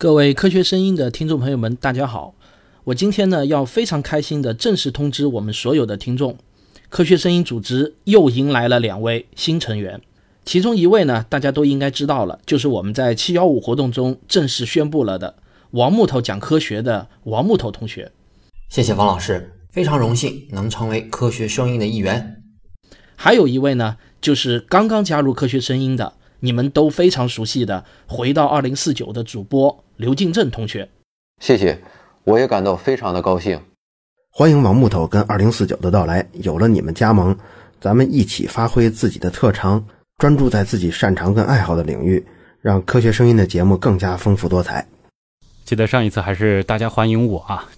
各位科学声音的听众朋友们，大家好！我今天呢要非常开心的正式通知我们所有的听众，科学声音组织又迎来了两位新成员。其中一位呢，大家都应该知道了，就是我们在七幺五活动中正式宣布了的王木头讲科学的王木头同学。谢谢王老师，非常荣幸能成为科学声音的一员。还有一位呢，就是刚刚加入科学声音的，你们都非常熟悉的回到二零四九的主播。刘敬正同学，谢谢，我也感到非常的高兴。欢迎王木头跟二零四九的到来，有了你们加盟，咱们一起发挥自己的特长，专注在自己擅长跟爱好的领域，让科学声音的节目更加丰富多彩。记得上一次还是大家欢迎我啊，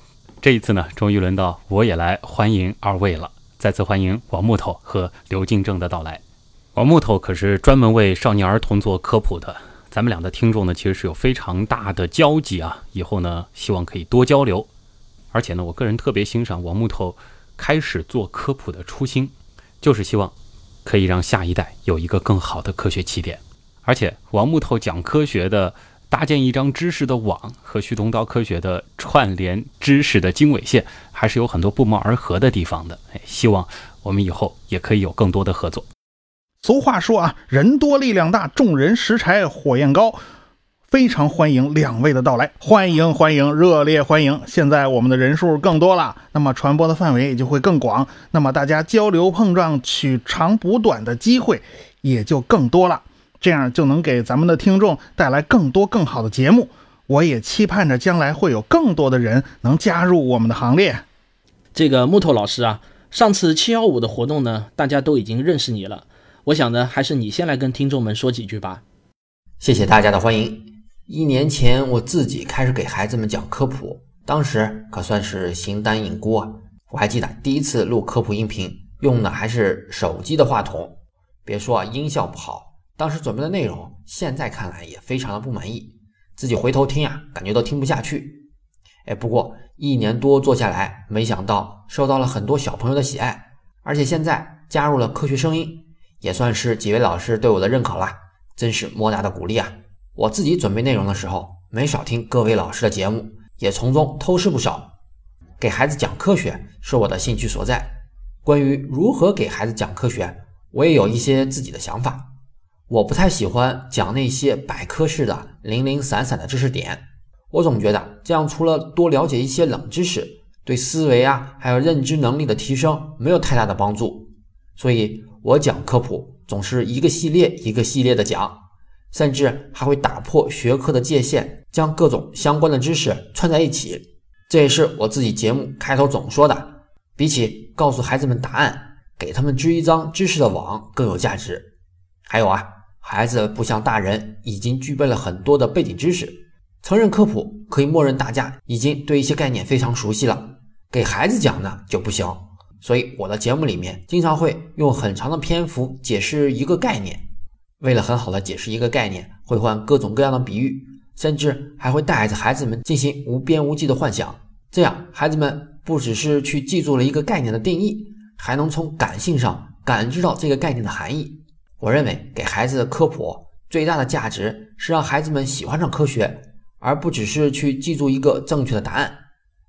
这一次呢，终于轮到我也来欢迎二位了。再次欢迎王木头和刘敬正的到来。王木头可是专门为少年儿童做科普的。咱们俩的听众呢，其实是有非常大的交集啊。以后呢，希望可以多交流。而且呢，我个人特别欣赏王木头开始做科普的初心，就是希望可以让下一代有一个更好的科学起点。而且，王木头讲科学的搭建一张知识的网和旭东刀科学的串联知识的经纬线，还是有很多不谋而合的地方的。哎，希望我们以后也可以有更多的合作。俗话说啊，人多力量大，众人拾柴火焰高。非常欢迎两位的到来，欢迎欢迎，热烈欢迎！现在我们的人数更多了，那么传播的范围也就会更广，那么大家交流碰撞、取长补短的机会也就更多了，这样就能给咱们的听众带来更多更好的节目。我也期盼着将来会有更多的人能加入我们的行列。这个木头老师啊，上次七幺五的活动呢，大家都已经认识你了。我想呢，还是你先来跟听众们说几句吧。谢谢大家的欢迎。一年前我自己开始给孩子们讲科普，当时可算是形单影孤啊。我还记得第一次录科普音频，用的还是手机的话筒，别说啊音效不好，当时准备的内容，现在看来也非常的不满意，自己回头听呀，感觉都听不下去。哎，不过一年多做下来，没想到受到了很多小朋友的喜爱，而且现在加入了科学声音。也算是几位老师对我的认可了，真是莫大的鼓励啊！我自己准备内容的时候，没少听各位老师的节目，也从中偷师不少。给孩子讲科学是我的兴趣所在。关于如何给孩子讲科学，我也有一些自己的想法。我不太喜欢讲那些百科式的零零散散的知识点，我总觉得这样除了多了解一些冷知识，对思维啊还有认知能力的提升没有太大的帮助。所以。我讲科普总是一个系列一个系列的讲，甚至还会打破学科的界限，将各种相关的知识串在一起。这也是我自己节目开头总说的：比起告诉孩子们答案，给他们织一张知识的网更有价值。还有啊，孩子不像大人已经具备了很多的背景知识，承认科普可以默认大家已经对一些概念非常熟悉了，给孩子讲呢就不行。所以我的节目里面经常会用很长的篇幅解释一个概念，为了很好的解释一个概念，会换各种各样的比喻，甚至还会带着孩子们进行无边无际的幻想。这样，孩子们不只是去记住了一个概念的定义，还能从感性上感知到这个概念的含义。我认为给孩子的科普最大的价值是让孩子们喜欢上科学，而不只是去记住一个正确的答案，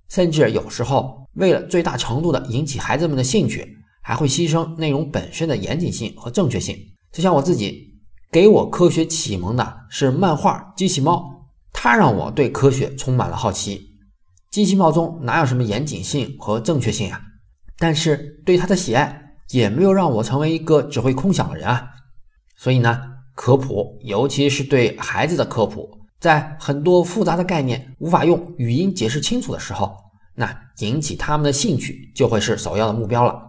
甚至有时候。为了最大程度的引起孩子们的兴趣，还会牺牲内容本身的严谨性和正确性。就像我自己，给我科学启蒙的是漫画《机器猫》，它让我对科学充满了好奇。机器猫中哪有什么严谨性和正确性啊？但是对它的喜爱也没有让我成为一个只会空想的人啊。所以呢，科普，尤其是对孩子的科普，在很多复杂的概念无法用语音解释清楚的时候。那引起他们的兴趣就会是首要的目标了。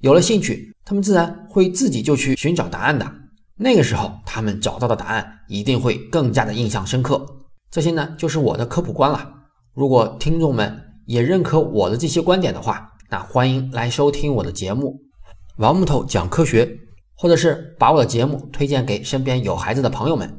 有了兴趣，他们自然会自己就去寻找答案的。那个时候，他们找到的答案一定会更加的印象深刻。这些呢，就是我的科普观了。如果听众们也认可我的这些观点的话，那欢迎来收听我的节目《王木头讲科学》，或者是把我的节目推荐给身边有孩子的朋友们。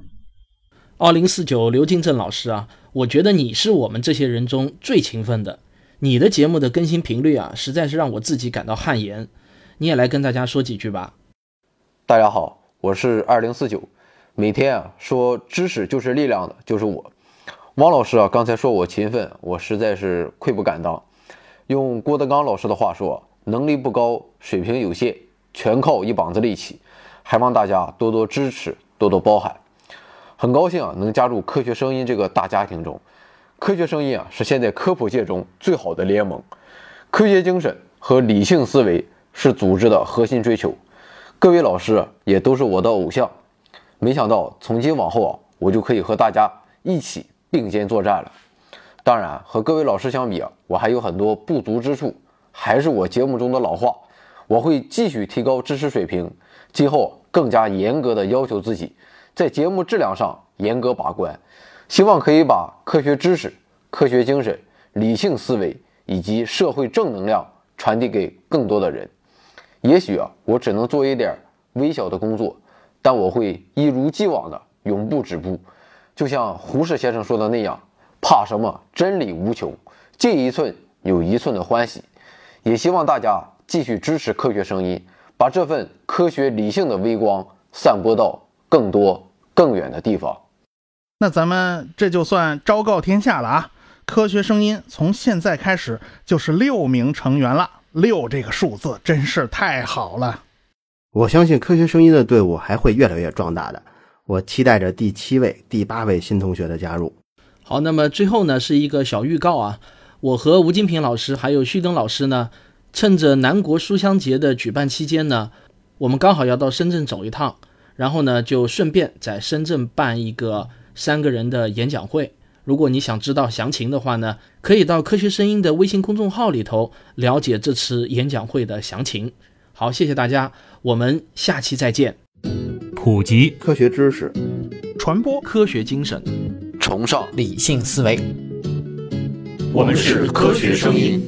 二零四九刘金正老师啊，我觉得你是我们这些人中最勤奋的。你的节目的更新频率啊，实在是让我自己感到汗颜。你也来跟大家说几句吧。大家好，我是二零四九，每天啊说知识就是力量的，就是我。汪老师啊，刚才说我勤奋，我实在是愧不敢当。用郭德纲老师的话说，能力不高，水平有限，全靠一膀子力气。还望大家多多支持，多多包涵。很高兴啊，能加入科学声音这个大家庭中。科学声音啊，是现在科普界中最好的联盟。科学精神和理性思维是组织的核心追求。各位老师也都是我的偶像。没想到从今往后啊，我就可以和大家一起并肩作战了。当然，和各位老师相比啊，我还有很多不足之处。还是我节目中的老话，我会继续提高知识水平。今后更加严格的要求自己，在节目质量上严格把关，希望可以把科学知识、科学精神、理性思维以及社会正能量传递给更多的人。也许啊，我只能做一点微小的工作，但我会一如既往的永不止步。就像胡适先生说的那样：“怕什么？真理无穷，进一寸有一寸的欢喜。”也希望大家继续支持科学声音。把这份科学理性的微光散播到更多更远的地方。那咱们这就算昭告天下了啊！科学声音从现在开始就是六名成员了，六这个数字真是太好了。我相信科学声音的队伍还会越来越壮大的。我期待着第七位、第八位新同学的加入。好，那么最后呢是一个小预告啊，我和吴金平老师还有旭东老师呢。趁着南国书香节的举办期间呢，我们刚好要到深圳走一趟，然后呢就顺便在深圳办一个三个人的演讲会。如果你想知道详情的话呢，可以到科学声音的微信公众号里头了解这次演讲会的详情。好，谢谢大家，我们下期再见。普及科学知识，传播科学精神，崇尚理性思维。我们是科学声音。